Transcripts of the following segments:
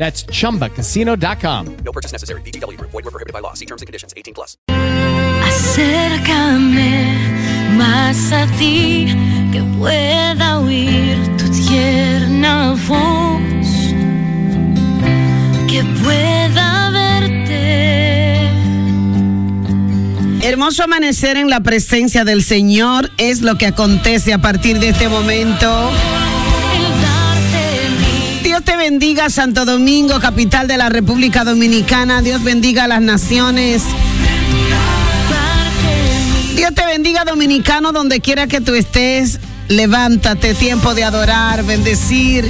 That's chumbacasino.com. No purchase necessary. VGW Group. Void were prohibited by law. See terms and conditions. 18 plus. Acércame más a ti, que pueda oír tu tierna voz, que pueda verte. Hermoso amanecer en la presencia del Señor es lo que acontece a partir de este momento. Dios te bendiga, Santo Domingo, capital de la República Dominicana. Dios bendiga a las naciones. Dios te bendiga, dominicano, donde quiera que tú estés. Levántate, tiempo de adorar, bendecir,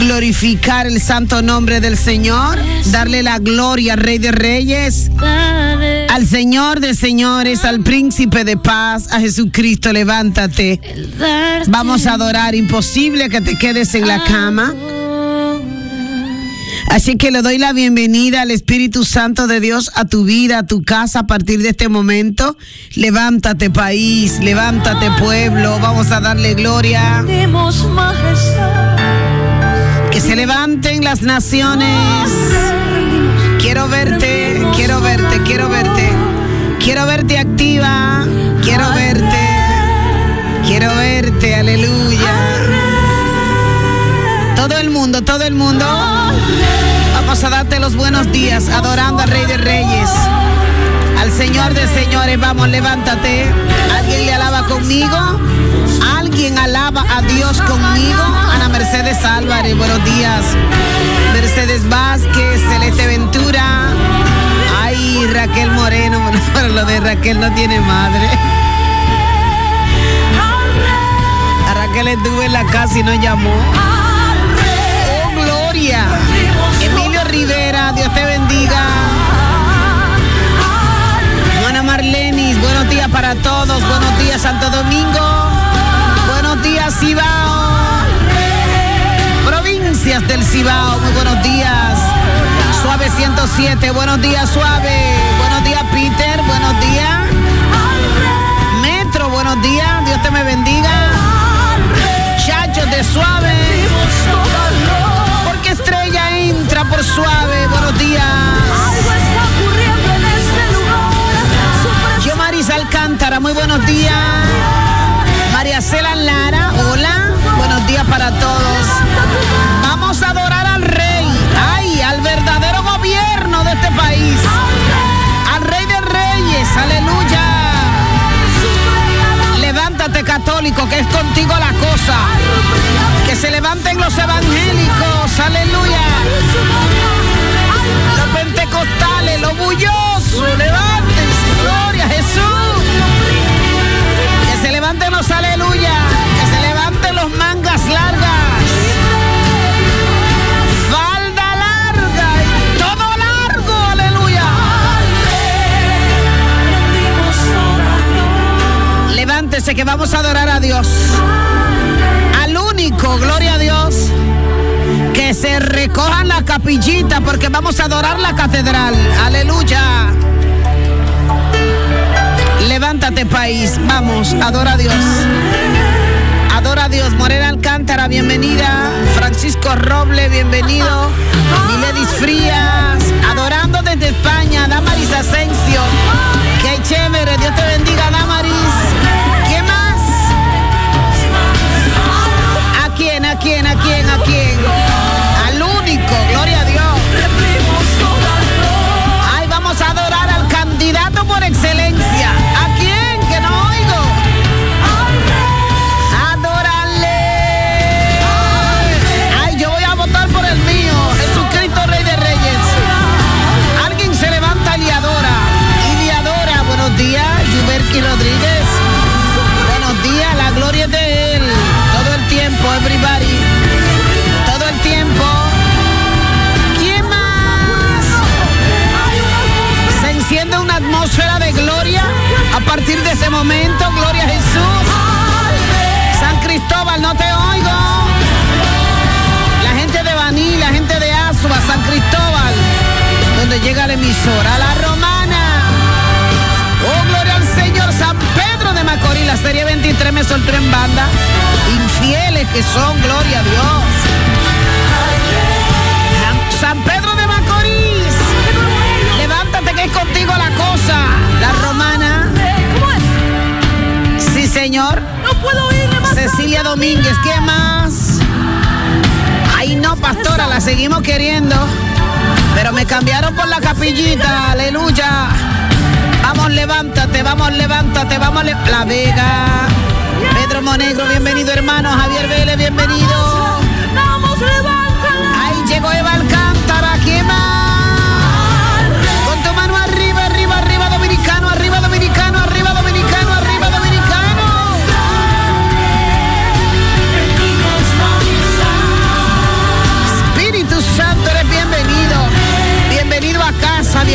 glorificar el santo nombre del Señor, darle la gloria Rey de Reyes, al Señor de Señores, al Príncipe de Paz, a Jesucristo. Levántate. Vamos a adorar. Imposible que te quedes en la cama. Así que le doy la bienvenida al Espíritu Santo de Dios a tu vida, a tu casa a partir de este momento. Levántate país, levántate pueblo, vamos a darle gloria. Que se levanten las naciones. Quiero verte, quiero verte, quiero verte. Quiero verte activa, quiero verte. Quiero verte, aleluya. Todo el mundo, todo el mundo. Vamos a darte los buenos días, adorando al Rey de Reyes, al Señor de Señores. Vamos, levántate. ¿Alguien le alaba conmigo? ¿Alguien alaba a Dios conmigo? Ana Mercedes Álvarez, buenos días. Mercedes Vázquez, Celeste Ventura. Ay, Raquel Moreno, bueno, lo de Raquel no tiene madre. A Raquel estuvo en la casa y no llamó. Emilio Rivera, Dios te bendiga. Juana Marlenis, buenos días para todos. Buenos días, Santo Domingo. Buenos días, Cibao. Provincias del Cibao, muy buenos días. Suave 107, buenos días, Suave. Buenos días, Peter, buenos días. Metro, buenos días. Dios te me bendiga. Chachos de Suave. Entra por suave. Buenos días. Algo está ocurriendo en este lugar. Alcántara, muy buenos días. María Cela Lara, hola. Buenos días para todos. Vamos a adorar al Rey. Ay, al verdadero gobierno de este país. Al Rey de Reyes, aleluya. Católico, que es contigo la cosa. Que se levanten los evangélicos, aleluya. Capillita porque vamos a adorar la catedral. Aleluya. Levántate país, vamos, adora a Dios. Adora a Dios. Morena Alcántara, bienvenida. Francisco Roble, bienvenido. Miledis Frías, adorando desde España. Damaris Asensio. Qué chévere, Dios te bendiga, Damaris. Partir de ese momento. Gloria a Jesús. San Cristóbal, no te oigo. La gente de Baní, la gente de Asua, San Cristóbal, donde llega la emisora, la romana. Oh, gloria al Señor, San Pedro de Macorís, la serie 23 me soltó en banda. Infieles que son, gloria a Dios. Domínguez, ¿qué más? Ay, no, pastora, la seguimos queriendo. Pero me cambiaron por la capillita, aleluya. Vamos, levántate, vamos, levántate, vamos, le- La Vega. Pedro Monegro, bienvenido, hermano. Javier Vélez, bienvenido. Vamos. Ahí llegó Eva Alcántara, ¿quién más?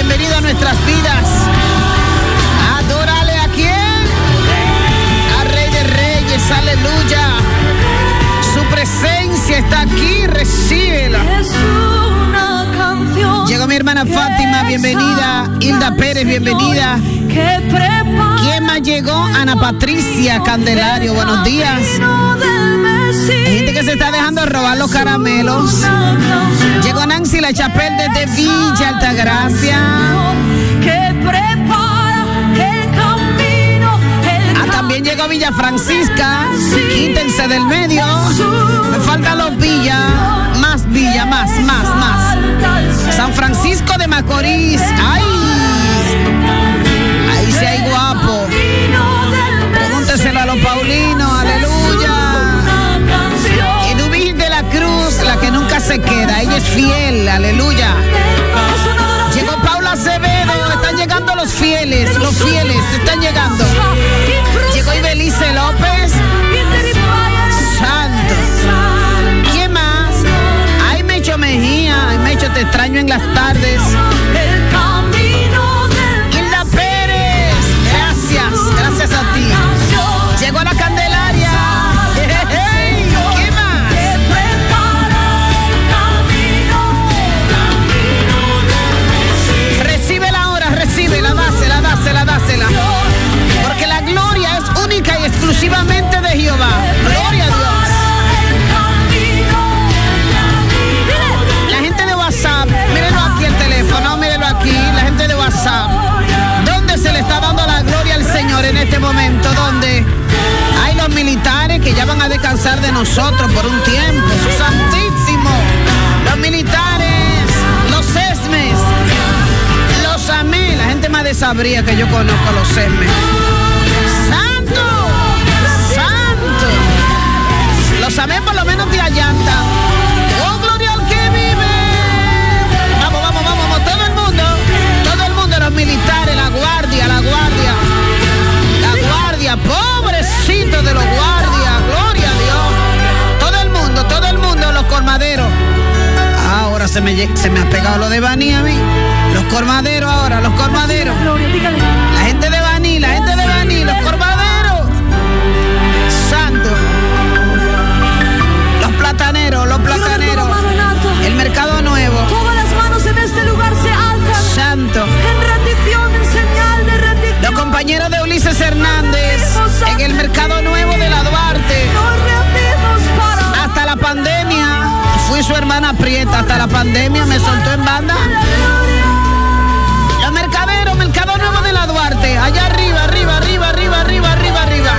Bienvenido a nuestras vidas. Adórale a quién? A Rey de Reyes, aleluya. Su presencia está aquí, recíbela. Llegó mi hermana Fátima, bienvenida. Hilda Pérez, bienvenida. ¿Quién más llegó? Ana Patricia Candelario, buenos días. Que se está dejando robar los caramelos. Llegó Nancy La Chapel desde Villa Altagracia. Ah, también llegó Villa Francisca. Quítense del medio. Me faltan los Villa. Más Villa, más, más, más. San Francisco de Macorís. ¡Ay! Ahí sí hay guapo. Pregúnteselo a los Paulinos. Se queda. Ella es fiel. Aleluya. Llegó Paula Acevedo. Están llegando los fieles. Los fieles están llegando. Llegó Ibelice López. Santo. ¿Quién más? Ay, Mecho Mejía. Ay, Mecho, te extraño en las tardes. Hilda Pérez. Gracias. Gracias a ti. Llegó la de nosotros por un tiempo. Santísimo. Los militares, los esmes, los amé. La gente más desabría que yo conozco los esmes. ¡Santo! ¡Santo! Los amé por lo menos te allanta. ¡Oh, al que vive! Vamos, vamos, todo el mundo. Todo el mundo, los militares, la guardia, la guardia. La guardia, pobrecito de los guardias, colmaderos. Ahora se me, se me ha pegado lo de Bani a mí. Los colmaderos ahora, los colmaderos. La gente de Baní, la gente de Baní, los corbaderos. Santo. Los plataneros, los plataneros. El mercado nuevo. Todas las manos en este lugar se alzan. Santo. En rendición, en señal de rendición. Los compañeros de Ulises Hernández en el mercado nuevo de la Duarte. Hasta la pandemia. Fui su hermana prieta. Hasta la pandemia me soltó en banda. Los mercaderos, mercado nuevo de la Duarte. Allá arriba, arriba, arriba, arriba, arriba, arriba. Arriba,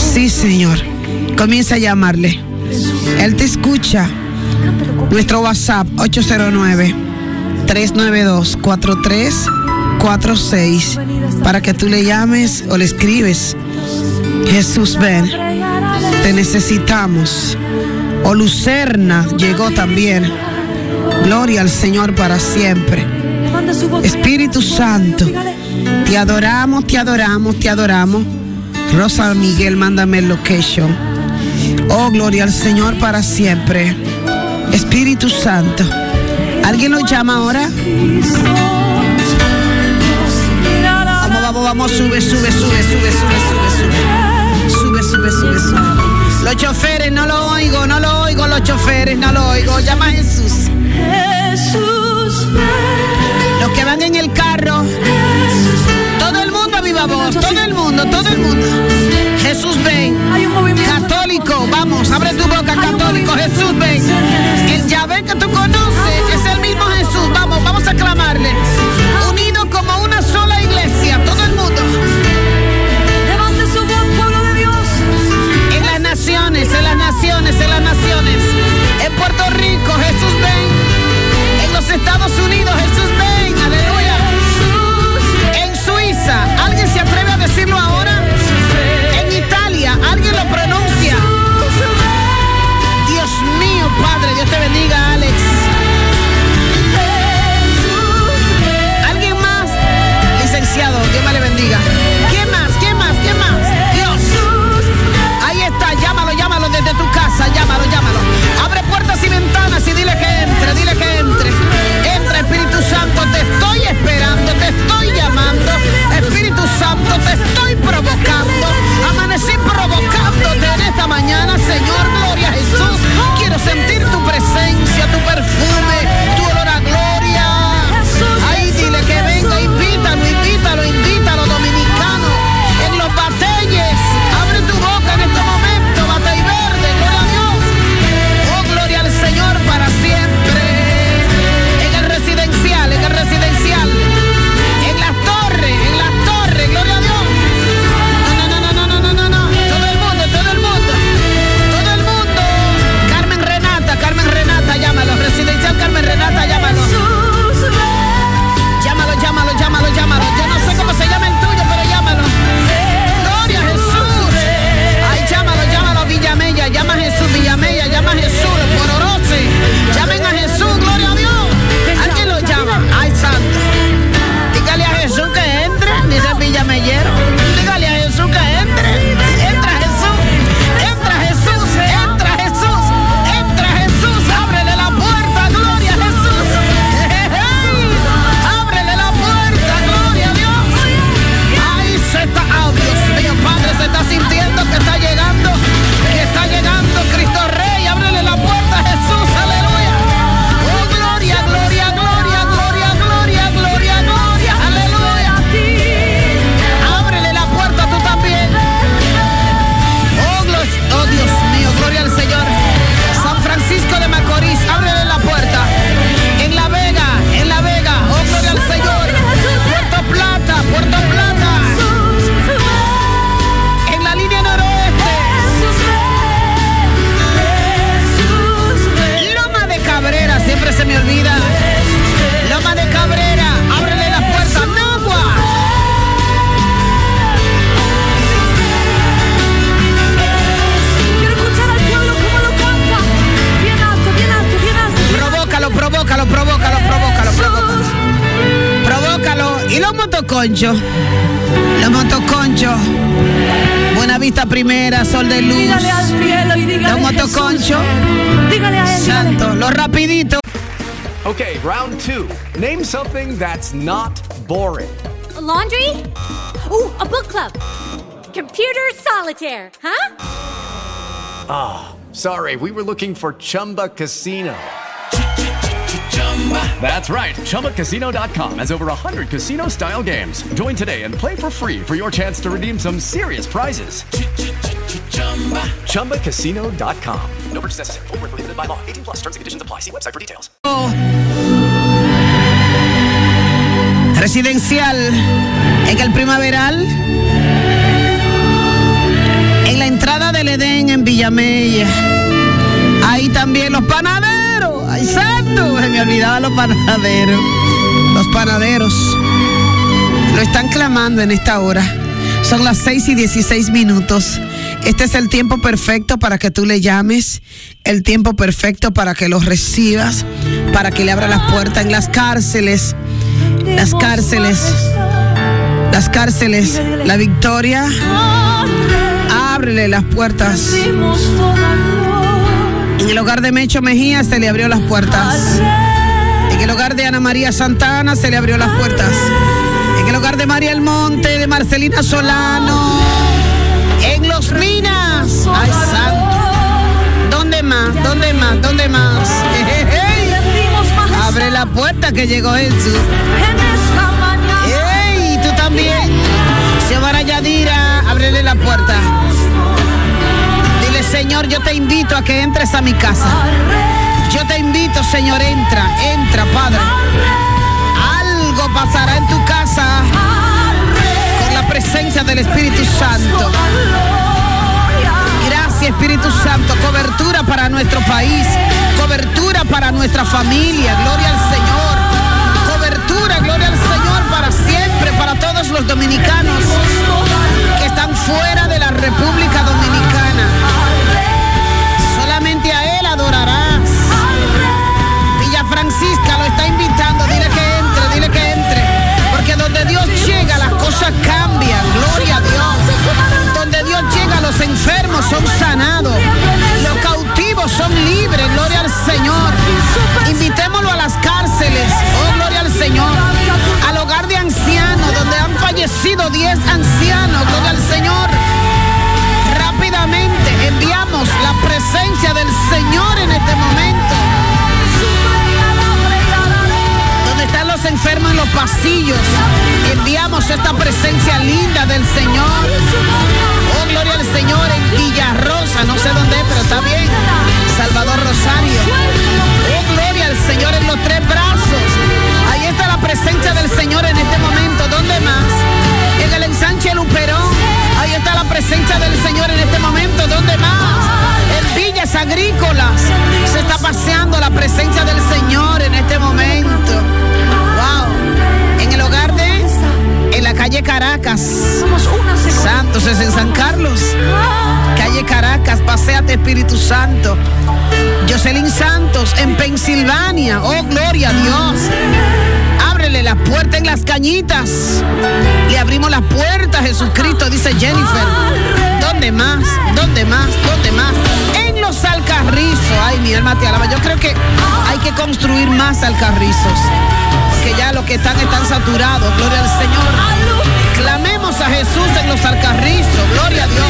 Sí, Señor. Comienza a llamarle. Él te escucha. Nuestro WhatsApp 809-392-4346 para que tú le llames o le escribes. Jesús, ven. Te necesitamos. O Lucerna llegó también. Gloria al Señor para siempre. Espíritu Santo, te adoramos, te adoramos, te adoramos. Rosa Miguel, mándame el location. Oh, gloria al Señor para siempre. Espíritu Santo. ¿Alguien lo llama ahora? Vamos, vamos, vamos, sube, sube, sube, sube, sube, sube, sube. Sube, sube, sube. Los choferes, no lo oigo, no lo oigo, los choferes, no lo oigo. Llama a Jesús. Los que van en el carro. Todo el mundo a viva voz, todo el mundo, todo el mundo. Jesús ven. Católico, vamos, abre tu boca, católico. Jesús ven. El Yahvé que tú conoces es el mismo Jesús. Vamos, vamos a clamarle. Unidos como una sola iglesia, todo el mundo. Levante su voz, pueblo de Dios. En las naciones, en las naciones, en las naciones. En Puerto Rico, Jesús ven. En los Estados Unidos, Jesús bendiga. ¿Quién más? ¿Quién más? ¿Quién más? Dios. Ahí está, llámalo, llámalo desde tu casa, llámalo, llámalo. Abre puertas y ventanas y dile que entre, dile que entre. Entra, Espíritu Santo, te estoy esperando, te estoy llamando. Espíritu Santo, te estoy provocando. ¿Y los motoconchos? Los. Buena vista primera, sol de luz. Dígale al cielo y dígale Los a Jesús. motoconchos. Dígale a él. dígale. Santo, los rapiditos. Okay, round two. Name something that's not boring. laundry? Ooh, a book club. Computer solitaire, huh? Ah, sorry, we were looking for Chumba Casino. That's right. ChumbaCasino.com has over 100 casino style games. Join today and play for free for your chance to redeem some serious prizes. ChumbaCasino.com. No purchase necessary. Void where prohibited by law. 18 plus terms and conditions apply. See website for details. residencial, en el primaveral, en la entrada del Edén en Villamella. Ahí también los panaderos. ¡Ay, santo! Se me olvidaba los panaderos. Los panaderos lo están clamando en esta hora. Son las 6 y 16 minutos. Este es el tiempo perfecto para que tú le llames, el tiempo perfecto para que los recibas, para que le abra las puertas en las cárceles, las cárceles, las cárceles, la victoria. Ábrele las puertas. En el hogar de Mecho Mejía se le abrió las puertas. En el hogar de Ana María Santana se le abrió las puertas. En el hogar de María El Monte, de Marcelina Solano. En Los Minas. Ay, santo. ¿Dónde más? ¿Dónde más? ¿Dónde más? Abre la puerta que llegó Jesús. Yo te invito a que entres a mi casa. Yo te invito, Señor, entra, entra, Padre. Algo pasará en tu casa con la presencia del Espíritu Santo. Gracias, Espíritu Santo. Cobertura para nuestro país. Cobertura para nuestra familia. Gloria al Señor. Cobertura, gloria al Señor para siempre, para todos los dominicanos que están fuera de la República Dominicana. Enfermos son sanados. Los cautivos son libres. Gloria al Señor. Invitémoslo a las cárceles. Oh, gloria al Señor. Al hogar de ancianos, donde han fallecido 10 ancianos. Gloria al Señor. Rápidamente enviamos la presencia del Señor en este momento. Están los enfermos en los pasillos, enviamos esta presencia linda del Señor. Oh, gloria al Señor en Villarrosa, no sé dónde, pero está bien. Salvador Rosario. Oh, gloria al Señor en los tres brazos. Ahí está la presencia del Señor en este momento. ¿Dónde más? En el ensanche Luperón. Ahí está la presencia del Señor en este momento. ¿Dónde más? En Villas Agrícolas se está paseando la presencia del Señor en este momento. Calle Caracas. Santos es en San Carlos. Calle Caracas, paséate Espíritu Santo. Jocelyn Santos en Pensilvania. Oh, gloria a Dios. Ábrele la puerta en las cañitas. Le abrimos la puerta a Jesucristo, dice Jennifer. ¿Dónde más? ¿Dónde más? ¿Dónde más? En los alcarrizos. Ay, mi alma te alaba. Yo creo que hay que construir más alcarrizos. Ya los que están están saturados. Gloria al Señor. Clamemos a Jesús en los alcarrizos. Gloria a Dios.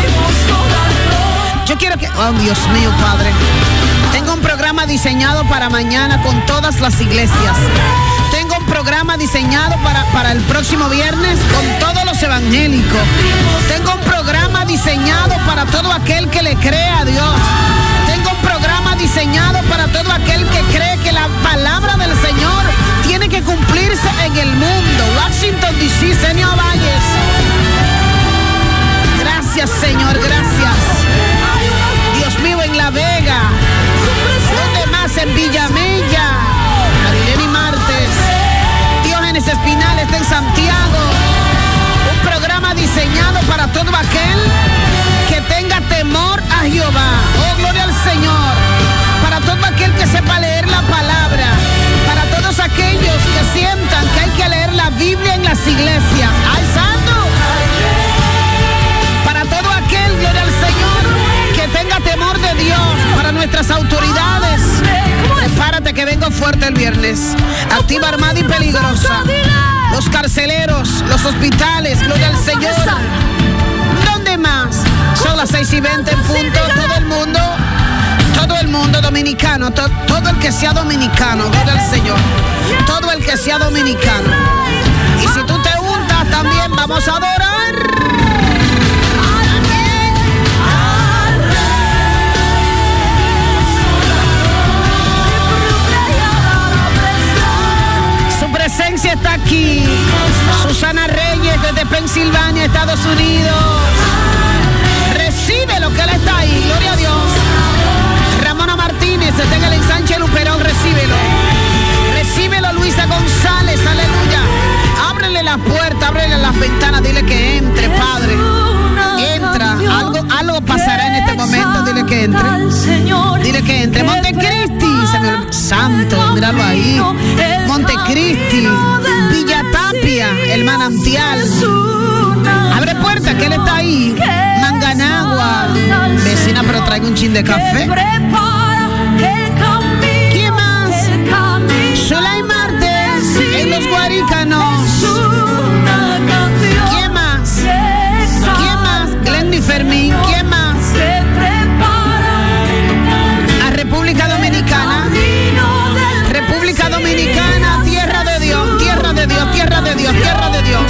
Yo quiero que... Oh, Dios mío, Padre. Tengo un programa diseñado para mañana con todas las iglesias. Tengo un programa diseñado para, para el próximo viernes con todos los evangélicos. Tengo un programa diseñado para todo aquel que le cree a Dios. Tengo un programa diseñado para todo aquel que cree que la palabra del Señor que cumplirse en el mundo. Washington DC, Señor Valles. Gracias, Señor, gracias. Dios mío, en La Vega. ¿Dónde más? En Villamella. Marilene Martes. Diógenes Espinal está en Santiago. Un programa diseñado para todo aquel que tenga temor a Jehová. Oh, gloria al Señor. Para todo aquel que sepa leer la palabra. Aquellos que sientan que hay que leer la Biblia en las iglesias. ¡Ay, santo! Para todo aquel, gloria al Señor, que tenga temor de Dios. Para nuestras autoridades. Prepárate que vengo fuerte el viernes. Activa, armada y peligrosa. Los carceleros, los hospitales, gloria al Señor. ¿Dónde más? Son las 6 y 20 en punto. Todo el mundo, todo el mundo dominicano, to- todo el que sea dominicano, gloria al Señor. Todo el que sea dominicano. Y si tú te untas, también vamos a adorar. Su presencia está aquí. Susana Reyes desde Pensilvania, Estados Unidos. Recibe lo que él está ahí, gloria a Dios. Está en el ensanche Luperón, recíbelo. Recíbelo Luisa González, aleluya. Ábrele la puerta, ábrele las ventanas, dile que entre, Padre. Entra, algo, algo pasará en este momento, dile que entre. Dile que entre. Montecristi, se me olvidó. Santo, míralo ahí. Montecristi, Villa Tapia, el manantial. Abre puerta, que él está ahí. Manganagua. Vecina, pero traigo un chin de café. Guaricanos. ¿Quién más? ¿Quién más? Glendy Fermín. ¿Quién más? A República Dominicana. República Dominicana, tierra de Dios, tierra de Dios, tierra de Dios, tierra de Dios.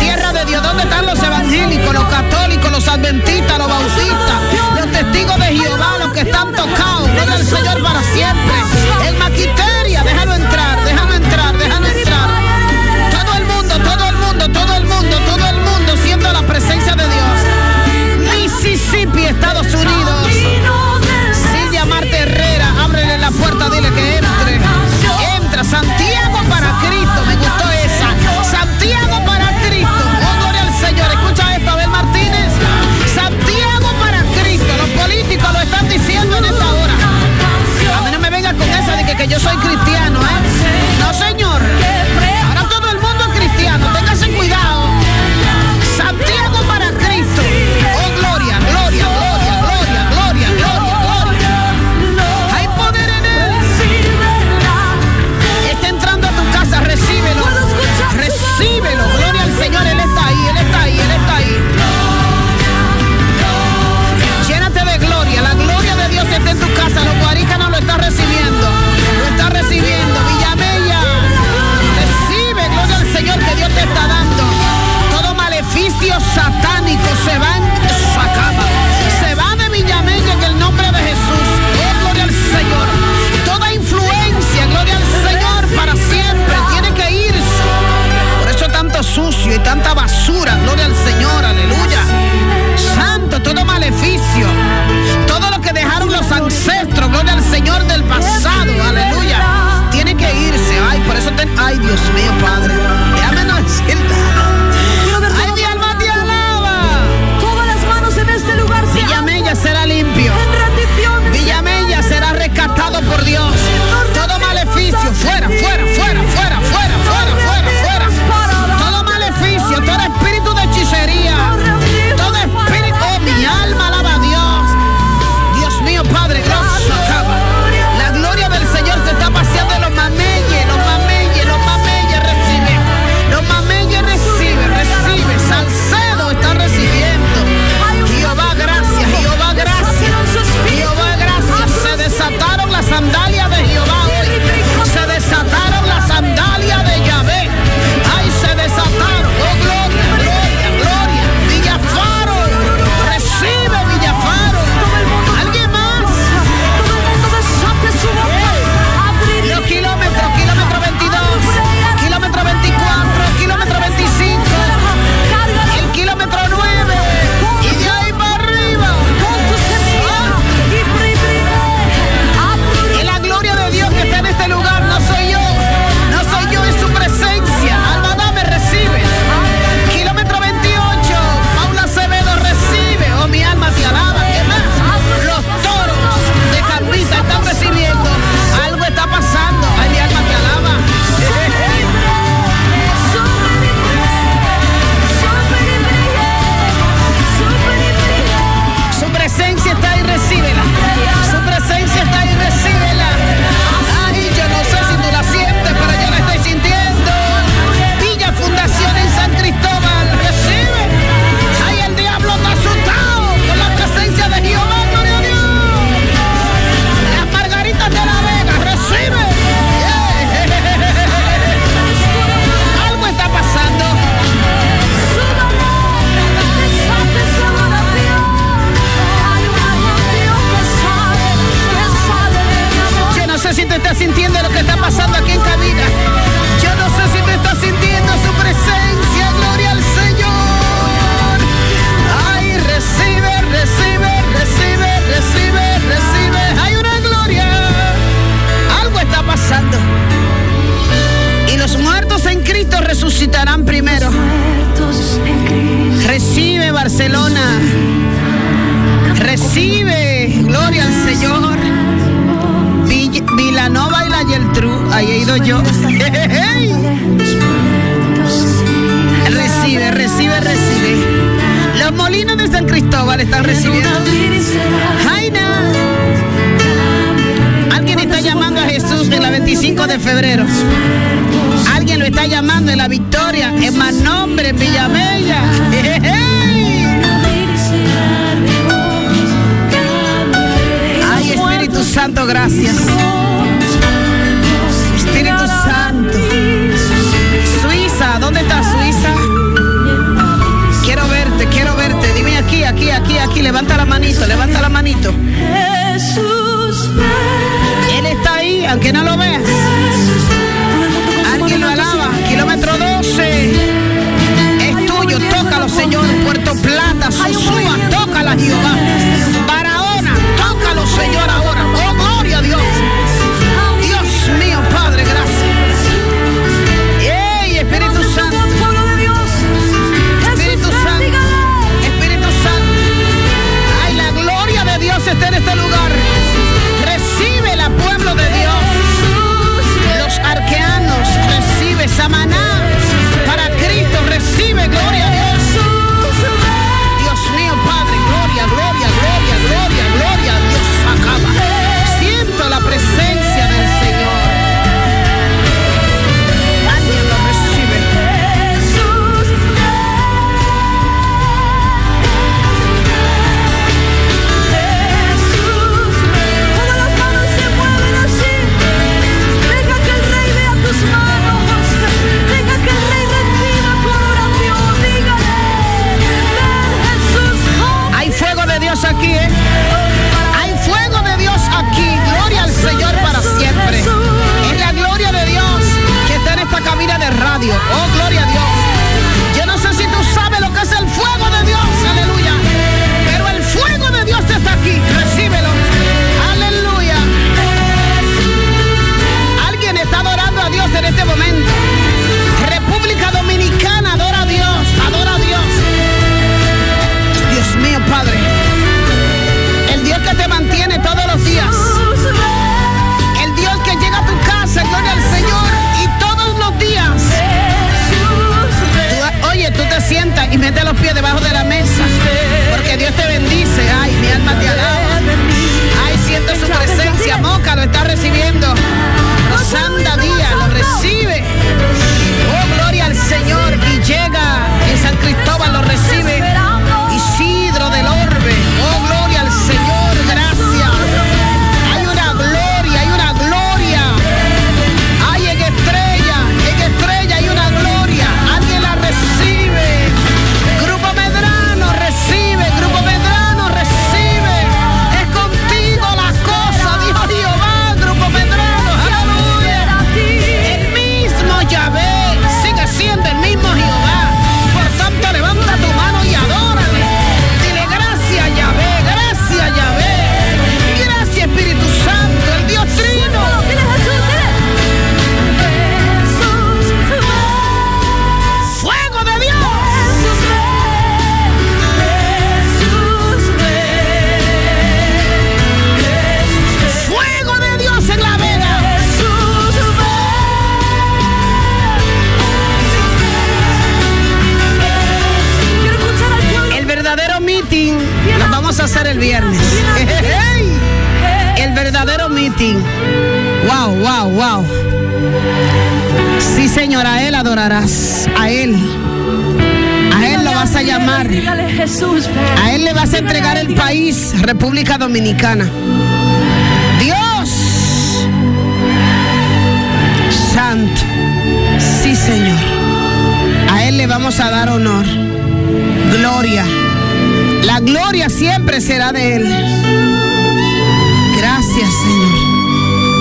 Tierra de Dios. ¿Dónde están los evangélicos, los católicos, los adventistas, los bautistas, los testigos de Jehová, los que están tocados?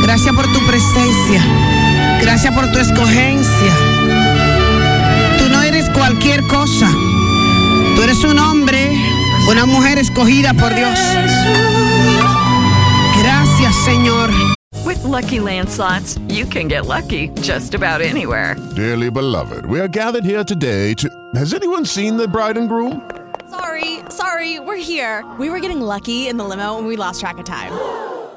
Gracias por tu presencia. Gracias por tu escogencia. Tú no eres cualquier cosa. Tú eres un hombre, una mujer escogida por Dios. Gracias, Señor. With lucky landslots, you can get lucky just about anywhere. Dearly beloved, we are gathered here today to. Has anyone seen the bride and groom? Sorry, sorry, we're here. We were getting lucky in the limo and we lost track of time.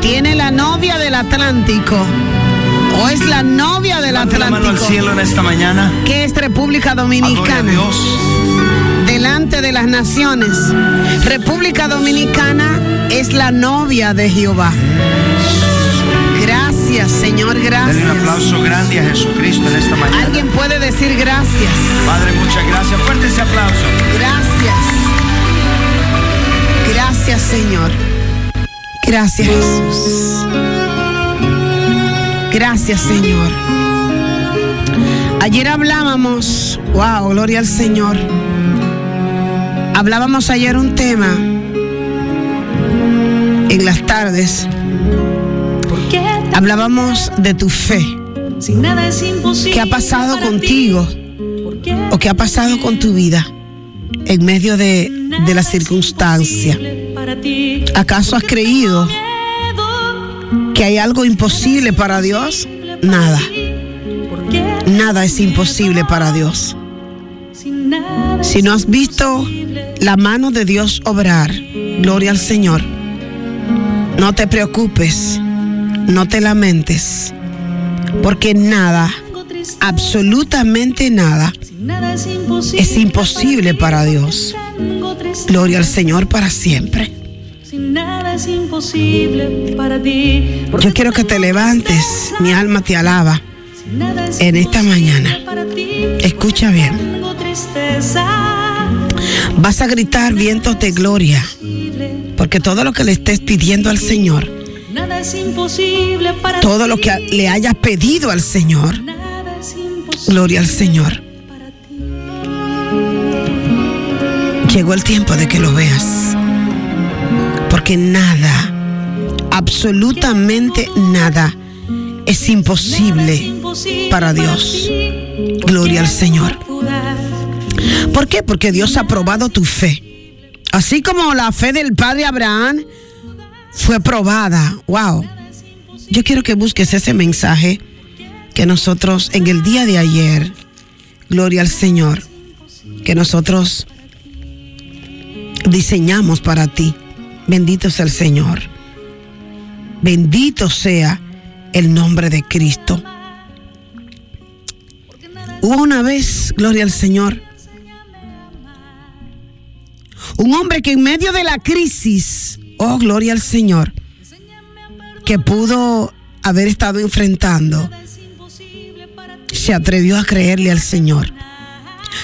Tiene la novia del Atlántico o es la novia del Levante la mano al Atlántico, cielo en esta mañana. que es República Dominicana, Dios. delante de las naciones, República Dominicana es la novia de Jehová. Gracias, Señor, Denle un gracias. aplauso grande a Jesucristo en esta mañana. Alguien puede decir gracias. Padre, muchas gracias. Fuerte ese aplauso. Gracias. Gracias, Señor. Gracias, Jesús. Gracias, Señor. Ayer hablábamos, wow, gloria al Señor. Hablábamos ayer un tema en las tardes. Hablábamos de tu fe. ¿Qué ha pasado contigo? ¿O qué ha pasado con tu vida en medio de, de la circunstancia? ¿Acaso has creído que hay algo imposible para Dios? Nada. Nada es imposible para Dios. Si no has visto la mano de Dios obrar, gloria al Señor, no te preocupes, no te lamentes, porque nada, absolutamente nada, es imposible para Dios. Gloria al Señor para siempre. Nada es imposible para ti. Yo quiero que te levantes, mi alma te alaba en esta mañana. Escucha bien. Vas a gritar vientos de gloria, porque todo lo que le estés pidiendo al Señor, todo lo que le hayas pedido al Señor, gloria al Señor. Llegó el tiempo de que lo veas, porque nada, absolutamente nada, es imposible para Dios. Gloria al Señor. ¿Por qué? Porque Dios ha probado tu fe. Así como la fe del padre Abraham fue probada. Wow. Yo quiero que busques ese mensaje que nosotros en el día de ayer, gloria al Señor, que nosotros diseñamos para ti. Bendito sea el Señor. Bendito sea el nombre de Cristo. Hubo una vez, gloria al Señor, un hombre que en medio de la crisis, oh, gloria al Señor, que pudo haber estado enfrentando, se atrevió a creerle al Señor.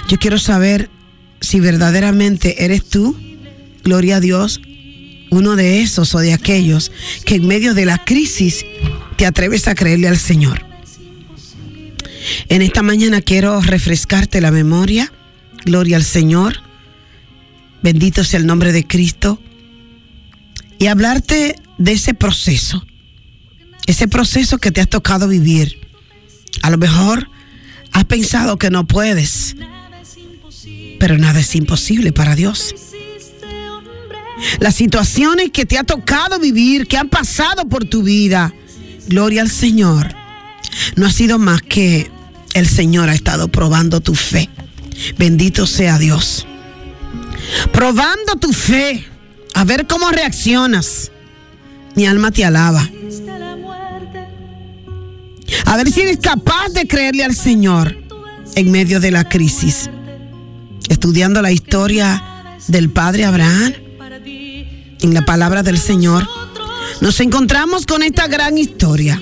Yo quiero saber si verdaderamente eres tú, gloria a Dios, uno de esos o de aquellos que en medio de la crisis te atreves a creerle al Señor. En esta mañana quiero refrescarte la memoria, gloria al Señor, bendito sea el nombre de Cristo, y hablarte de ese proceso, ese proceso que te has tocado vivir. A lo mejor has pensado que no puedes, pero nada es imposible para Dios. Las situaciones que te ha tocado vivir, que han pasado por tu vida, gloria al Señor, no ha sido más que el Señor ha estado probando tu fe. Bendito sea Dios. Probando tu fe, a ver cómo reaccionas. Mi alma te alaba. A ver si eres capaz de creerle al Señor. en medio de la crisis. Estudiando la historia del padre Abraham en la palabra del Señor, nos encontramos con esta gran historia.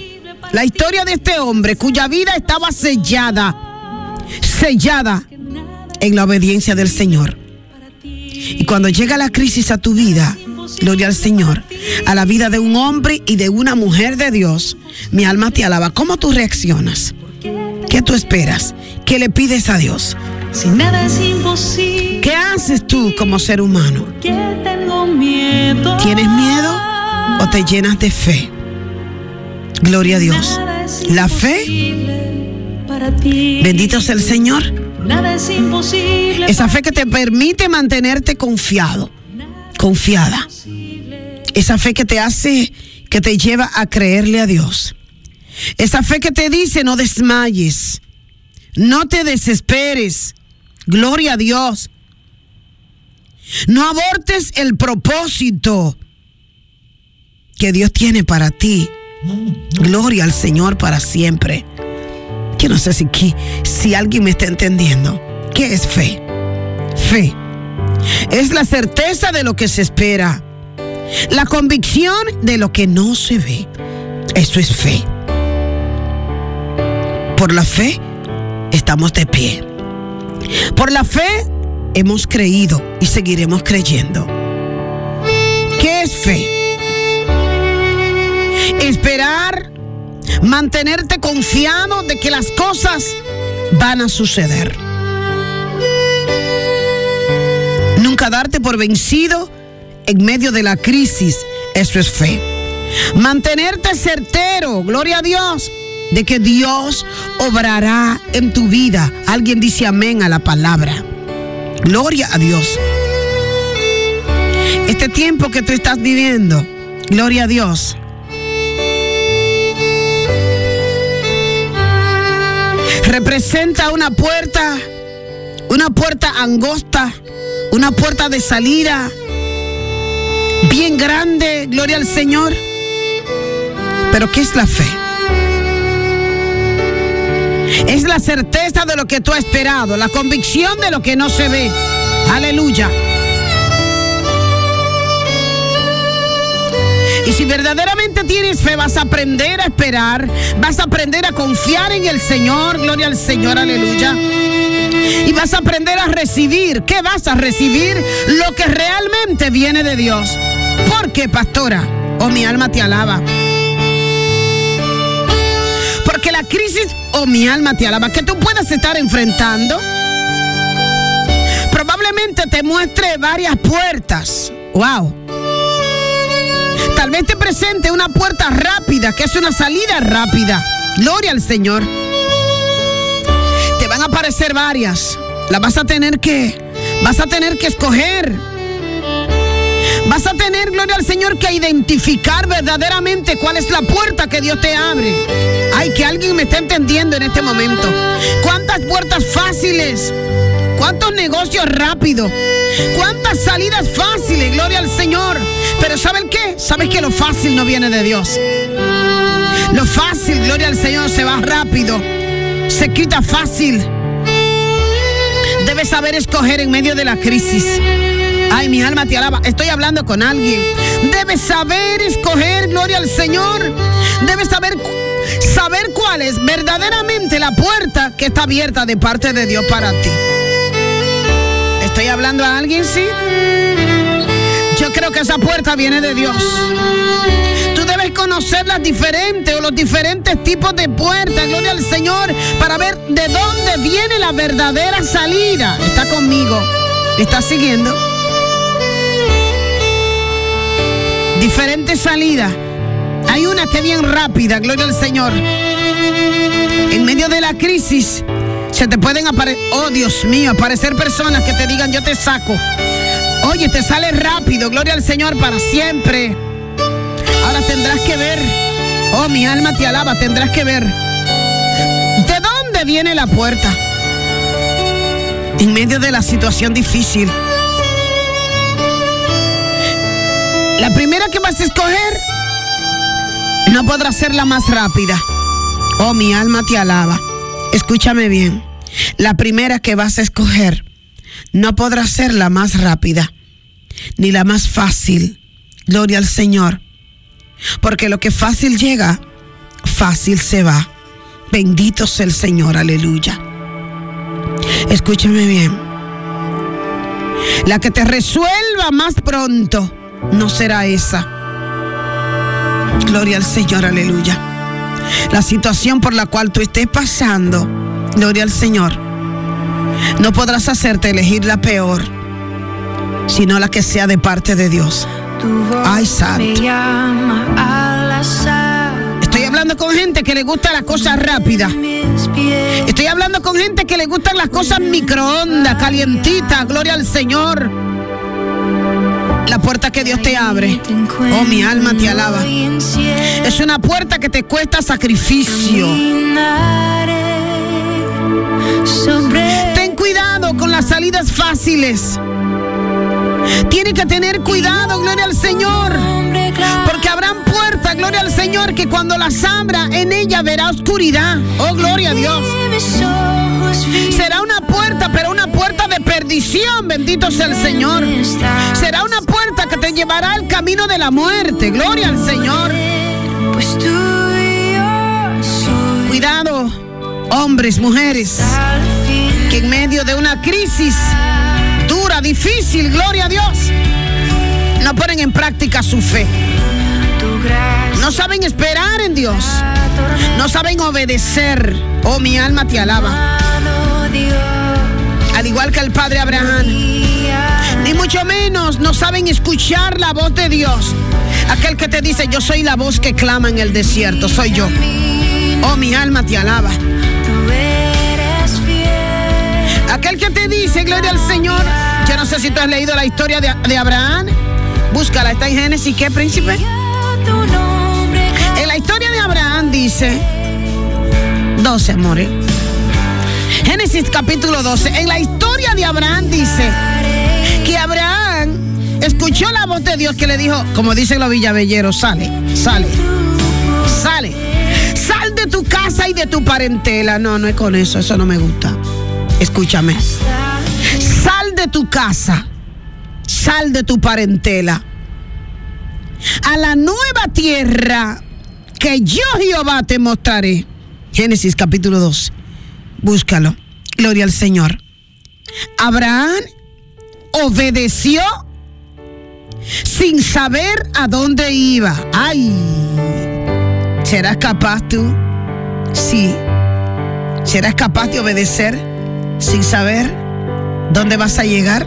La historia de este hombre cuya vida estaba sellada, sellada en la obediencia del Señor. Y cuando llega la crisis a tu vida, gloria al Señor, a la vida de un hombre y de una mujer de Dios, mi alma te alaba. ¿Cómo tú reaccionas? ¿Qué tú esperas? ¿Qué le pides a Dios? Si nada es imposible. ¿Qué haces tú como ser humano? Que tengo miedo. ¿Tienes miedo o te llenas de fe? Gloria a Dios. La fe, Para ti. bendito sea el Señor. Nada es imposible. Esa fe que te permite mantenerte confiado, confiada. Esa fe que te hace, que te lleva a creerle a Dios. Esa fe que te dice no desmayes, no te desesperes. Gloria a Dios. No abortes el propósito que Dios tiene para ti. Gloria al Señor para siempre. Que no sé si, si alguien me está entendiendo. ¿Qué es fe? Fe. Es la certeza de lo que se espera. La convicción de lo que no se ve. Eso es fe. Por la fe estamos de pie. Por la fe hemos creído y seguiremos creyendo. ¿Qué es fe? Esperar, mantenerte confiado de que las cosas van a suceder. Nunca darte por vencido en medio de la crisis. Eso es fe. Mantenerte certero, gloria a Dios, de que Dios obrará en tu vida. Alguien dice amén a la palabra. Gloria a Dios. Este tiempo que tú estás viviendo, gloria a Dios. Representa una puerta, una puerta angosta, una puerta de salida bien grande, gloria al Señor. Pero ¿qué es la fe? Es la certeza de lo que tú has esperado, la convicción de lo que no se ve. Aleluya. Y si verdaderamente tienes fe, vas a aprender a esperar, vas a aprender a confiar en el Señor, gloria al Señor, aleluya. Y vas a aprender a recibir, ¿qué vas a recibir? Lo que realmente viene de Dios. ¿Por qué, pastora? Oh, mi alma te alaba. Porque la crisis, oh, mi alma te alaba, que tú puedas estar enfrentando, probablemente te muestre varias puertas. Wow. Tal vez te presente una puerta rápida, que es una salida rápida. Gloria al Señor. Te van a aparecer varias. Las vas a tener que, vas a tener que escoger. Vas a tener, gloria al Señor, que identificar verdaderamente cuál es la puerta que Dios te abre. Ay, que alguien me está entendiendo en este momento. ¿Cuántas puertas fáciles? ¿Cuántos negocios rápidos? ¿Cuántas salidas fáciles? Gloria al Señor. Pero ¿saben qué? ¿Sabes que lo fácil no viene de Dios? Lo fácil, gloria al Señor, se va rápido. Se quita fácil. Debes saber escoger en medio de la crisis. Ay, mi alma te alaba. Estoy hablando con alguien. Debes saber escoger, gloria al Señor. Debes saber, saber cuál es verdaderamente la puerta que está abierta de parte de Dios para ti. ¿Estoy hablando a alguien, sí? Yo creo que esa puerta viene de Dios. Tú debes conocer las diferentes o los diferentes tipos de puertas, gloria al Señor, para ver de dónde viene la verdadera salida. Está conmigo. ¿Me estás siguiendo? Diferentes salidas. Hay una que es bien rápida, gloria al Señor. En medio de la crisis, se te pueden aparecer, oh Dios mío, aparecer personas que te digan, yo te saco. Oye, te sale rápido, gloria al Señor para siempre. Ahora tendrás que ver, oh mi alma te alaba, tendrás que ver. ¿De dónde viene la puerta? En medio de la situación difícil. La primera que vas a escoger no podrá ser la más rápida. Oh, mi alma te alaba. Escúchame bien. La primera que vas a escoger no podrá ser la más rápida ni la más fácil. Gloria al Señor. Porque lo que fácil llega, fácil se va. Bendito sea el Señor, aleluya. Escúchame bien. La que te resuelva más pronto no será esa. Gloria al Señor, aleluya. La situación por la cual tú estés pasando, gloria al Señor, no podrás hacerte elegir la peor, sino la que sea de parte de Dios. Ay, santo. Estoy hablando con gente que le gusta las cosas rápidas. Estoy hablando con gente que le gustan las cosas microondas, calientitas. Gloria al Señor. La puerta que Dios te abre. Oh, mi alma te alaba. Es una puerta que te cuesta sacrificio. Ten cuidado con las salidas fáciles. Tiene que tener cuidado, gloria al Señor. Porque habrán puertas, gloria al Señor, que cuando las abra, en ella verá oscuridad. Oh, gloria a Dios. Será una puerta, pero una puerta de perdición, bendito sea el Señor. Será una puerta que te llevará al camino de la muerte. Gloria al Señor. Cuidado, hombres, mujeres, que en medio de una crisis dura, difícil, gloria a Dios, no ponen en práctica su fe. No saben esperar en Dios. No saben obedecer. Oh, mi alma te alaba. Al igual que el padre Abraham. Ni mucho menos no saben escuchar la voz de Dios. Aquel que te dice, yo soy la voz que clama en el desierto. Soy yo. Oh, mi alma te alaba. Aquel que te dice, gloria al Señor. Yo no sé si tú has leído la historia de, de Abraham. Búscala, está en Génesis. ¿Qué, príncipe? En la historia de Abraham dice 12, amores. Génesis capítulo 12. En la historia de Abraham dice que Abraham escuchó la voz de Dios que le dijo, como dicen los villavelleros, sale, sale, sale. Sal de tu casa y de tu parentela. No, no es con eso, eso no me gusta. Escúchame. Sal de tu casa, sal de tu parentela a la nueva tierra que yo Jehová te mostraré. Génesis capítulo 2. Búscalo. Gloria al Señor. Abraham obedeció sin saber a dónde iba. Ay, ¿serás capaz tú? Sí. ¿Serás capaz de obedecer sin saber dónde vas a llegar?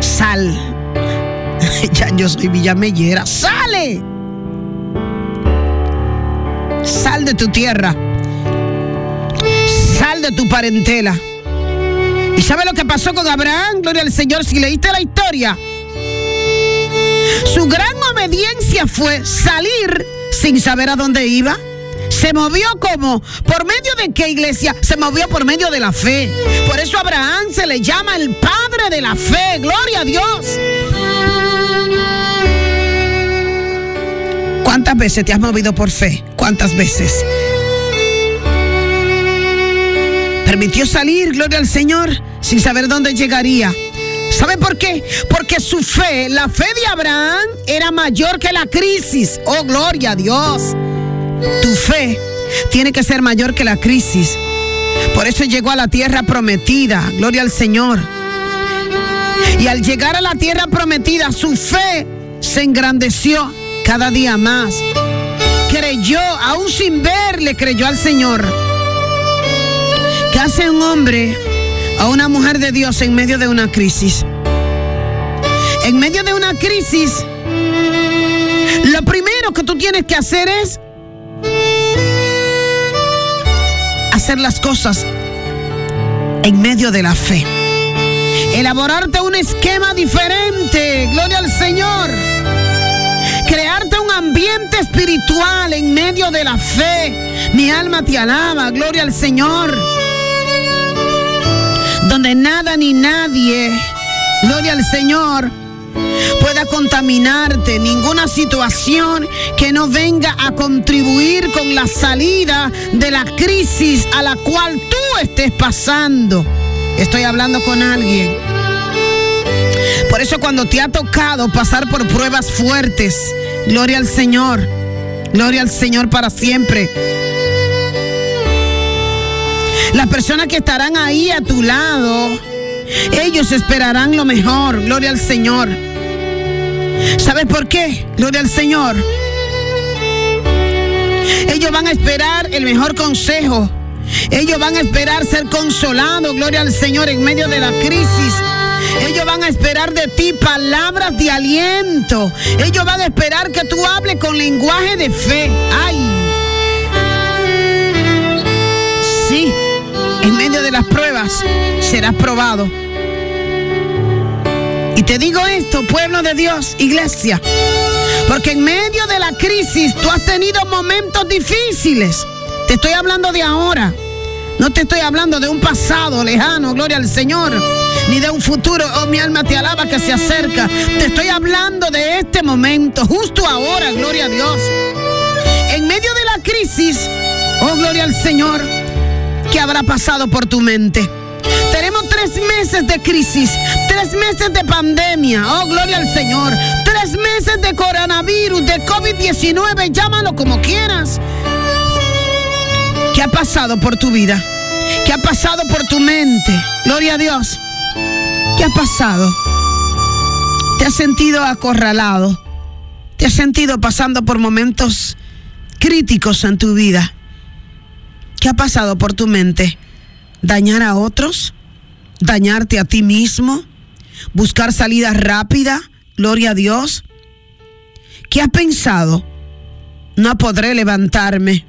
Sal ya yo soy villamellera. ¡Sale! Sal de tu tierra. Sal de tu parentela. ¿Y sabe lo que pasó con Abraham? Gloria al Señor. Si leíste la historia, su gran obediencia fue salir sin saber a dónde iba. Se movió como, ¿por medio de qué iglesia? Se movió por medio de la fe. Por eso Abraham se le llama el padre de la fe. Gloria a Dios. ¿Cuántas veces te has movido por fe? ¿Cuántas veces? Permitió salir, gloria al Señor, sin saber dónde llegaría. ¿Sabe por qué? Porque su fe, la fe de Abraham, era mayor que la crisis. Oh, gloria a Dios. Tu fe tiene que ser mayor que la crisis. Por eso llegó a la tierra prometida. Gloria al Señor. Y al llegar a la tierra prometida, su fe se engrandeció cada día más. Creyó, aún sin verle, creyó al Señor. ¿Qué hace un hombre o una mujer de Dios en medio de una crisis? En medio de una crisis, lo primero que tú tienes que hacer es hacer las cosas en medio de la fe. Elaborarte un esquema diferente. Gloria al Señor crearte un ambiente espiritual en medio de la fe. Mi alma te alaba, gloria al Señor. Donde nada ni nadie, gloria al Señor, pueda contaminarte, ninguna situación que no venga a contribuir con la salida de la crisis a la cual tú estés pasando. Estoy hablando con alguien. Por eso cuando te ha tocado pasar por pruebas fuertes, gloria al Señor, gloria al Señor para siempre. Las personas que estarán ahí a tu lado, ellos esperarán lo mejor, gloria al Señor. ¿Sabes por qué? Gloria al Señor. Ellos van a esperar el mejor consejo. Ellos van a esperar ser consolados, gloria al Señor, en medio de la crisis. Ellos van a esperar de ti palabras de aliento. Ellos van a esperar que tú hables con lenguaje de fe. Ay. En medio de las pruebas serás probado. Y te digo esto, pueblo de Dios, iglesia, porque en medio de la crisis tú has tenido momentos difíciles. Te estoy hablando de ahora. No te estoy hablando de un pasado lejano, gloria al Señor, ni de un futuro, oh mi alma te alaba que se acerca. Te estoy hablando de este momento, justo ahora, gloria a Dios. En medio de la crisis, oh gloria al Señor, ¿qué habrá pasado por tu mente? Tenemos tres meses de crisis, tres meses de pandemia, oh gloria al Señor, tres meses de coronavirus, de COVID-19, llámalo como quieras. ¿Qué ha pasado por tu vida? ¿Qué ha pasado por tu mente? Gloria a Dios. ¿Qué ha pasado? ¿Te has sentido acorralado? ¿Te has sentido pasando por momentos críticos en tu vida? ¿Qué ha pasado por tu mente? ¿Dañar a otros? ¿Dañarte a ti mismo? ¿Buscar salida rápida? Gloria a Dios. ¿Qué has pensado? No podré levantarme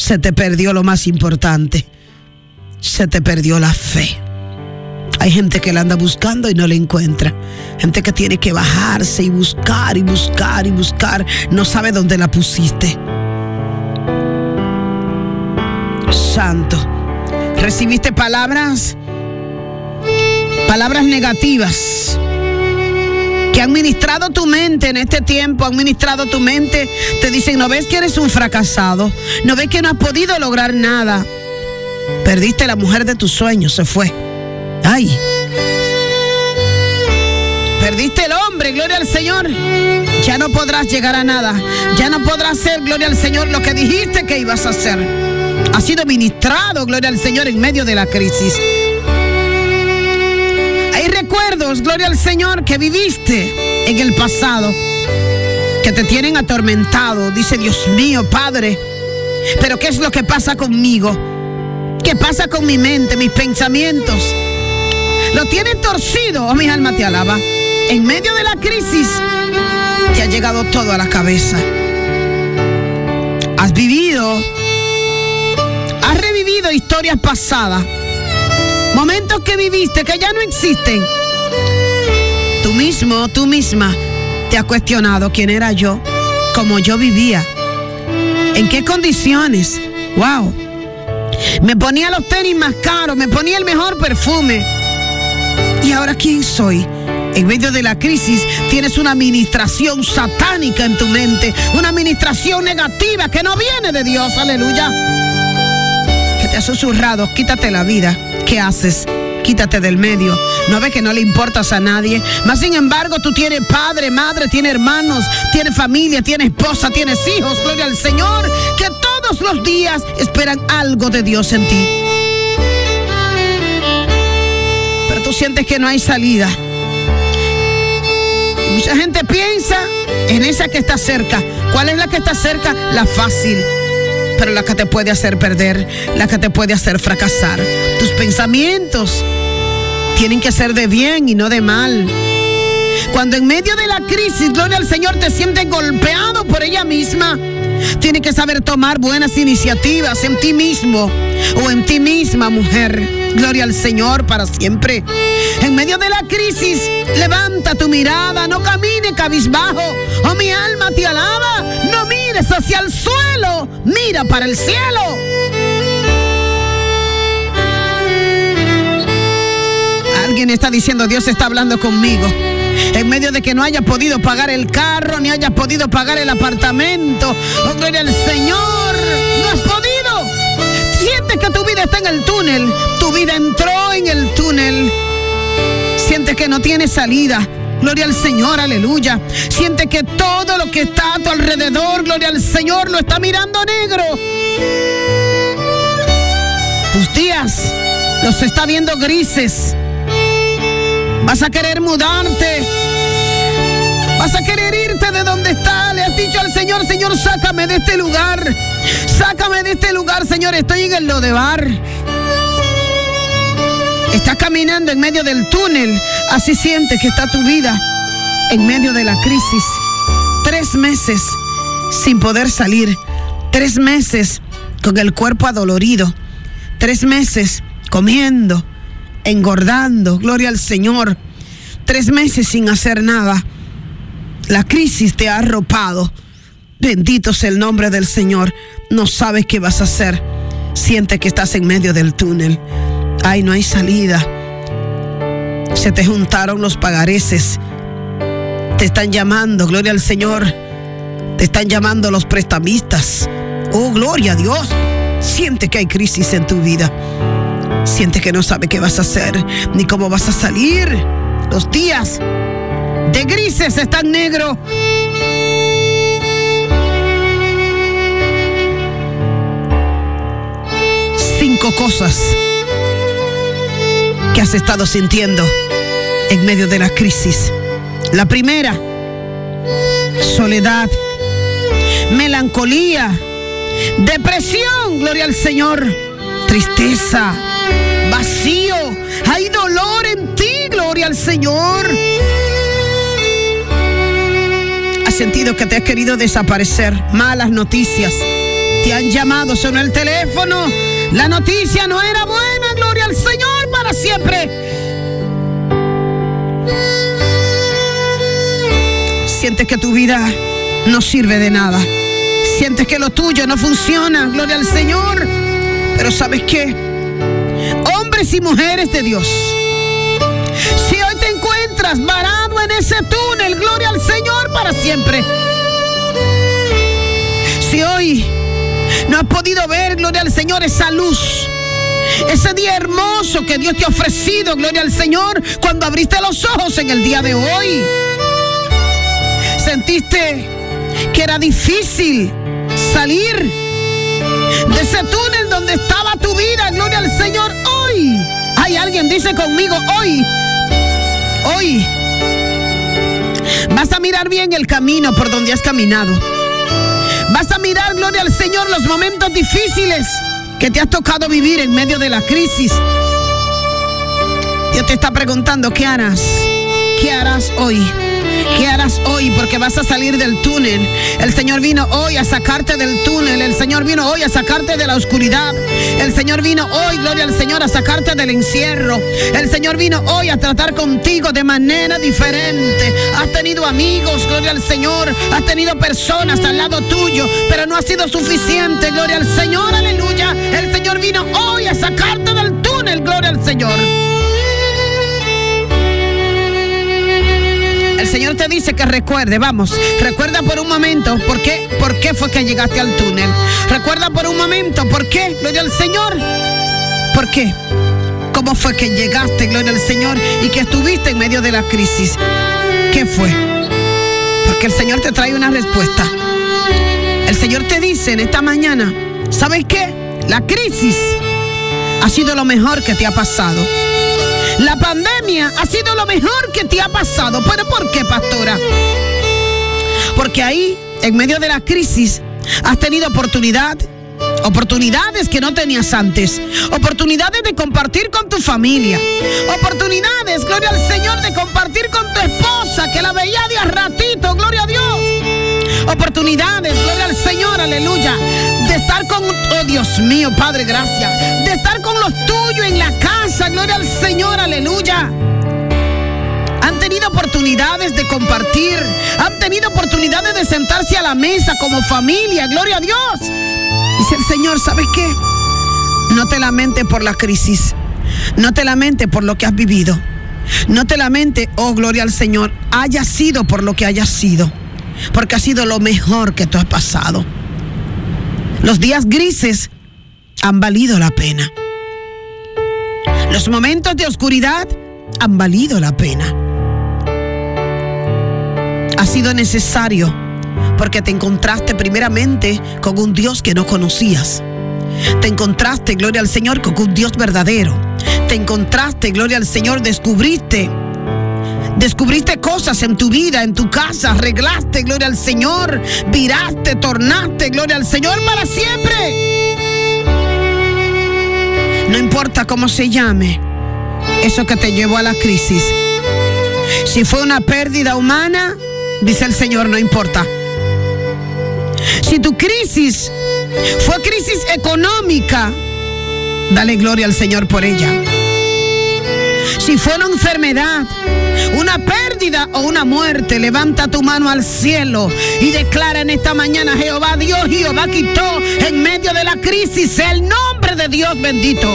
se te perdió lo más importante. Se te perdió la fe. Hay gente que la anda buscando y no la encuentra. Gente que tiene que bajarse y buscar y buscar y buscar. No sabe dónde la pusiste. Santo. ¿Recibiste palabras? Palabras negativas que han ministrado tu mente en este tiempo, han ministrado tu mente, te dicen, no ves que eres un fracasado, no ves que no has podido lograr nada. Perdiste la mujer de tus sueños, se fue. Ay. Perdiste el hombre, gloria al Señor. Ya no podrás llegar a nada. Ya no podrás hacer, gloria al Señor, lo que dijiste que ibas a hacer. Ha sido ministrado, gloria al Señor, en medio de la crisis. Hay recuerdos, gloria al Señor, que viviste en el pasado, que te tienen atormentado. Dice Dios mío, Padre, pero ¿qué es lo que pasa conmigo? ¿Qué pasa con mi mente, mis pensamientos? Lo tienes torcido, oh mi alma te alaba. En medio de la crisis te ha llegado todo a la cabeza. Has vivido, historias pasadas Momentos que viviste que ya no existen. Tú mismo, tú misma, te has cuestionado quién era yo, cómo yo vivía, en qué condiciones. Wow. Me ponía los tenis más caros, me ponía el mejor perfume. ¿Y ahora quién soy? En medio de la crisis tienes una administración satánica en tu mente, una administración negativa que no viene de Dios, aleluya. Que te ha susurrado, quítate la vida. ¿Qué haces? Quítate del medio. No ves que no le importas a nadie. Mas sin embargo, tú tienes padre, madre, tienes hermanos, tienes familia, tienes esposa, tienes hijos. Gloria al Señor. Que todos los días esperan algo de Dios en ti. Pero tú sientes que no hay salida. Mucha gente piensa en esa que está cerca. ¿Cuál es la que está cerca? La fácil pero la que te puede hacer perder, la que te puede hacer fracasar. Tus pensamientos tienen que ser de bien y no de mal. Cuando en medio de la crisis, gloria al Señor, te sientes golpeado por ella misma, tienes que saber tomar buenas iniciativas en ti mismo o en ti misma, mujer. Gloria al Señor para siempre. En medio de la crisis, levanta tu mirada, no camine cabizbajo. Oh, mi alma te alaba. No mires hacia el suelo, mira para el cielo. Alguien está diciendo, Dios está hablando conmigo. En medio de que no hayas podido pagar el carro, ni hayas podido pagar el apartamento. Oh, gloria al Señor. No has podido. Sientes que tu vida está en el túnel. Tu vida entró en el túnel. Sientes que no tiene salida. Gloria al Señor, aleluya. Siente que todo lo que está a tu alrededor, gloria al Señor, lo está mirando negro. Tus días los está viendo grises. Vas a querer mudarte. Vas a querer de donde está. Le has dicho al Señor, Señor, sácame de este lugar. Sácame de este lugar, Señor. Estoy en el Lodebar. Estás caminando en medio del túnel. Así sientes que está tu vida en medio de la crisis. Tres meses sin poder salir. Tres meses con el cuerpo adolorido. Tres meses comiendo, engordando. Gloria al Señor. Tres meses sin hacer nada. La crisis te ha arropado. Bendito sea el nombre del Señor. No sabes qué vas a hacer. Siente que estás en medio del túnel. Ay, no hay salida. Se te juntaron los pagareces. Te están llamando, gloria al Señor. Te están llamando los prestamistas. Oh, gloria a Dios. Siente que hay crisis en tu vida. Siente que no sabe qué vas a hacer ni cómo vas a salir. Los días de grises están negros. Cinco cosas que has estado sintiendo en medio de la crisis. La primera, soledad, melancolía, depresión, gloria al Señor, tristeza, vacío, hay dolor en ti, gloria al Señor. Sentido que te has querido desaparecer, malas noticias, te han llamado, sonó el teléfono, la noticia no era buena, gloria al Señor para siempre. Sientes que tu vida no sirve de nada. Sientes que lo tuyo no funciona, gloria al Señor. Pero ¿sabes qué? Hombres y mujeres de Dios. Si hoy te encuentras varado en ese túnel, gloria al Señor para siempre. Si hoy no has podido ver, gloria al Señor, esa luz. Ese día hermoso que Dios te ha ofrecido, gloria al Señor, cuando abriste los ojos en el día de hoy. Sentiste que era difícil salir de ese túnel donde estaba tu vida, gloria al Señor, hoy. Hay alguien, dice conmigo, hoy, hoy. Vas a mirar bien el camino por donde has caminado. Vas a mirar, gloria al Señor, los momentos difíciles que te has tocado vivir en medio de la crisis. Dios te está preguntando, ¿qué harás? ¿Qué harás hoy? ¿Qué harás hoy? Porque vas a salir del túnel. El Señor vino hoy a sacarte del túnel. El Señor vino hoy a sacarte de la oscuridad. El Señor vino hoy, gloria al Señor, a sacarte del encierro. El Señor vino hoy a tratar contigo de manera diferente. Has tenido amigos, gloria al Señor. Has tenido personas al lado tuyo, pero no ha sido suficiente, gloria al Señor, aleluya. El Señor vino hoy a sacarte del túnel, gloria al Señor. El Señor te dice que recuerde, vamos, recuerda por un momento por qué, por qué fue que llegaste al túnel. Recuerda por un momento por qué, gloria al Señor. ¿Por qué? ¿Cómo fue que llegaste, gloria al Señor, y que estuviste en medio de la crisis? ¿Qué fue? Porque el Señor te trae una respuesta. El Señor te dice en esta mañana, ¿sabes qué? La crisis ha sido lo mejor que te ha pasado. La pandemia ha sido lo mejor que te ha pasado. ¿Pero por qué, pastora? Porque ahí, en medio de la crisis, has tenido oportunidad, oportunidades que no tenías antes, oportunidades de compartir con tu familia, oportunidades, gloria al Señor, de compartir con tu esposa, que la veía de a ratito, gloria a Dios. Oportunidades, gloria al Señor, aleluya, de estar con, oh Dios mío, Padre, gracias, de estar con los tuyos en la casa, gloria al Señor, aleluya. Han tenido oportunidades de compartir, han tenido oportunidades de sentarse a la mesa como familia, gloria a Dios. Dice el Señor, ¿sabes qué? No te lamentes por la crisis, no te lamentes por lo que has vivido. No te lamentes, oh gloria al Señor, haya sido por lo que haya sido, porque ha sido lo mejor que tú has pasado. Los días grises han valido la pena. Los momentos de oscuridad han valido la pena. Ha sido necesario porque te encontraste primeramente con un Dios que no conocías. Te encontraste, gloria al Señor, con un Dios verdadero. Te encontraste, gloria al Señor, descubriste. Descubriste cosas en tu vida, en tu casa, arreglaste, gloria al Señor, viraste, tornaste, gloria al Señor para siempre. No importa cómo se llame, eso que te llevó a la crisis. Si fue una pérdida humana, dice el Señor, no importa. Si tu crisis fue crisis económica, dale gloria al Señor por ella. Si fue una enfermedad, una pérdida o una muerte, levanta tu mano al cielo y declara en esta mañana, Jehová Dios, Jehová quitó en medio de la crisis el nombre de Dios bendito.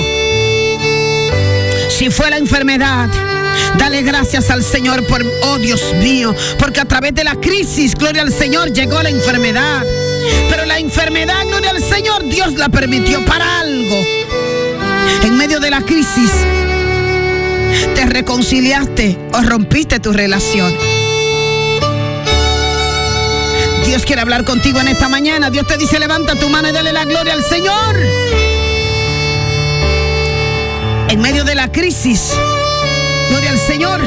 Si fue la enfermedad, Dale gracias al Señor por, oh Dios mío, porque a través de la crisis, gloria al Señor, llegó la enfermedad. Pero la enfermedad, gloria al Señor, Dios la permitió para algo. En medio de la crisis, te reconciliaste o rompiste tu relación. Dios quiere hablar contigo en esta mañana. Dios te dice, levanta tu mano y dale la gloria al Señor. En medio de la crisis, gloria al Señor.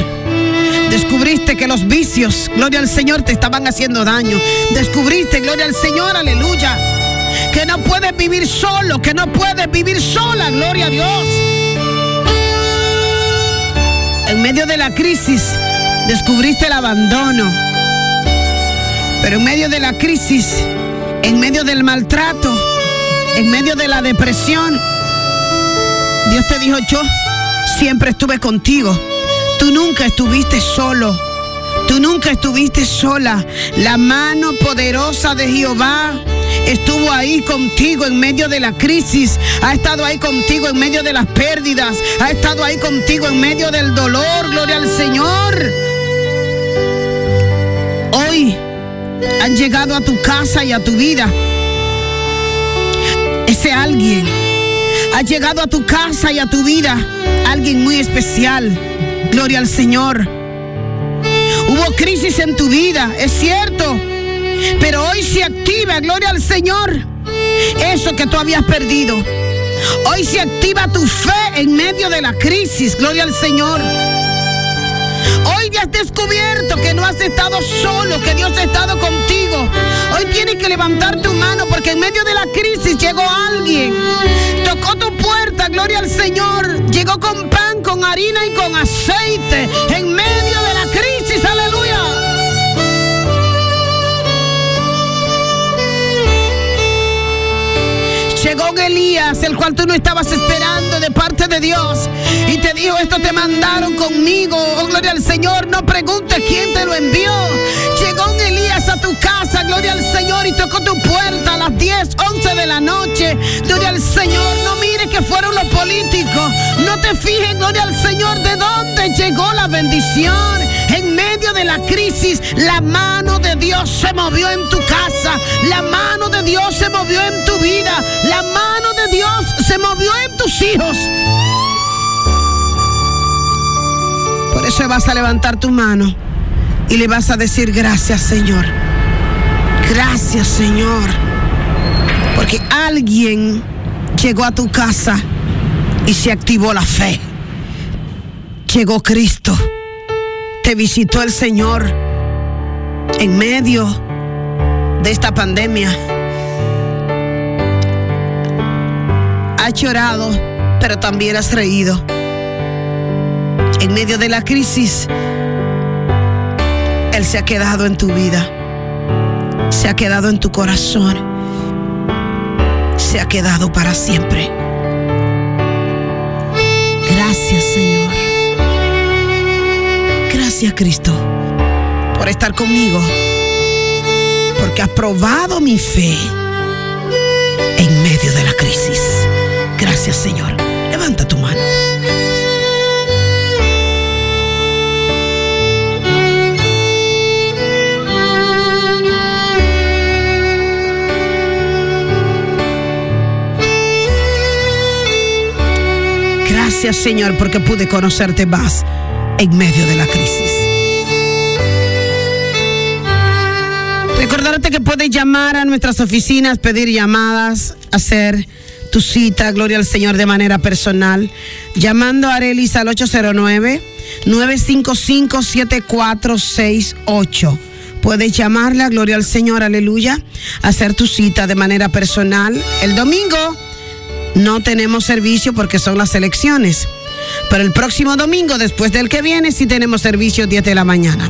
Descubriste que los vicios, gloria al Señor, te estaban haciendo daño. Descubriste, gloria al Señor, aleluya. Que no puedes vivir solo, que no puedes vivir sola, gloria a Dios. En medio de la crisis, descubriste el abandono. Pero en medio de la crisis, en medio del maltrato, en medio de la depresión, Dios te dijo, yo siempre estuve contigo. Tú nunca estuviste solo. Tú nunca estuviste sola. La mano poderosa de Jehová estuvo ahí contigo en medio de la crisis. Ha estado ahí contigo en medio de las pérdidas. Ha estado ahí contigo en medio del dolor. Gloria al Señor. Hoy han llegado a tu casa y a tu vida. Ese alguien ha llegado a tu casa y a tu vida. Alguien muy especial. Gloria al Señor. Hubo crisis en tu vida, es cierto. Pero hoy se activa, gloria al Señor, eso que tú habías perdido. Hoy se activa tu fe en medio de la crisis, gloria al Señor. Hoy ya has descubierto que no has estado solo, que Dios ha estado contigo. Hoy tienes que levantar tu mano porque en medio de la crisis llegó alguien. Tocó tu puerta, gloria al Señor. Llegó con pan, con harina y con aceite. En medio de Elías, el cual tú no estabas esperando de parte de Dios. Y te dijo, esto te mandaron conmigo. Oh, gloria al Señor, no preguntes quién te lo envió. Llegó un Elías a tu casa, gloria al Señor, y tocó tu puerta a las 10, 11 de la noche. Gloria al Señor, no mires que fueron los políticos. No te fijes, gloria al Señor, de dónde llegó la bendición. En medio de la crisis, la mano de Dios se movió en tu casa. La mano de Dios se movió en tu vida. La mano de Dios se movió en tus hijos. Por eso vas a levantar tu mano y le vas a decir gracias Señor. Gracias Señor. Porque alguien llegó a tu casa y se activó la fe. Llegó Cristo. Te visitó el Señor en medio de esta pandemia. Has llorado, pero también has reído. En medio de la crisis, Él se ha quedado en tu vida. Se ha quedado en tu corazón. Se ha quedado para siempre. Gracias, Señor. Gracias Cristo por estar conmigo, porque has probado mi fe en medio de la crisis. Gracias Señor. Levanta tu mano. Gracias Señor porque pude conocerte más en medio de la crisis. Recordarte que puedes llamar a nuestras oficinas, pedir llamadas, hacer tu cita, gloria al Señor, de manera personal, llamando a Arelis al 809-955-7468. Puedes llamarla, gloria al Señor, aleluya, hacer tu cita de manera personal. El domingo no tenemos servicio porque son las elecciones. Pero el próximo domingo, después del que viene, sí tenemos servicio 10 de la mañana.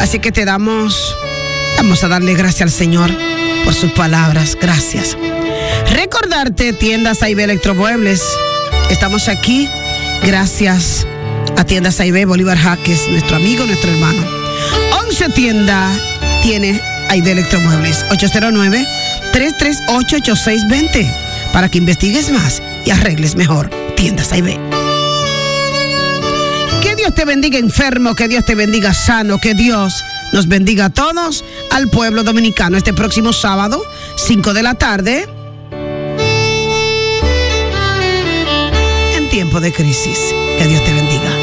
Así que te damos, vamos a darle gracias al Señor por sus palabras. Gracias. Recordarte, tiendas AIB Electromuebles. Estamos aquí gracias a tiendas AIB Bolívar Jaques, nuestro amigo, nuestro hermano. 11 tiendas tiene AIB Electromuebles. 809-338-8620 para que investigues más y arregles mejor. Tiendas AIB. Dios te bendiga enfermo, que Dios te bendiga sano, que Dios nos bendiga a todos, al pueblo dominicano. Este próximo sábado, 5 de la tarde, en tiempo de crisis. Que Dios te bendiga.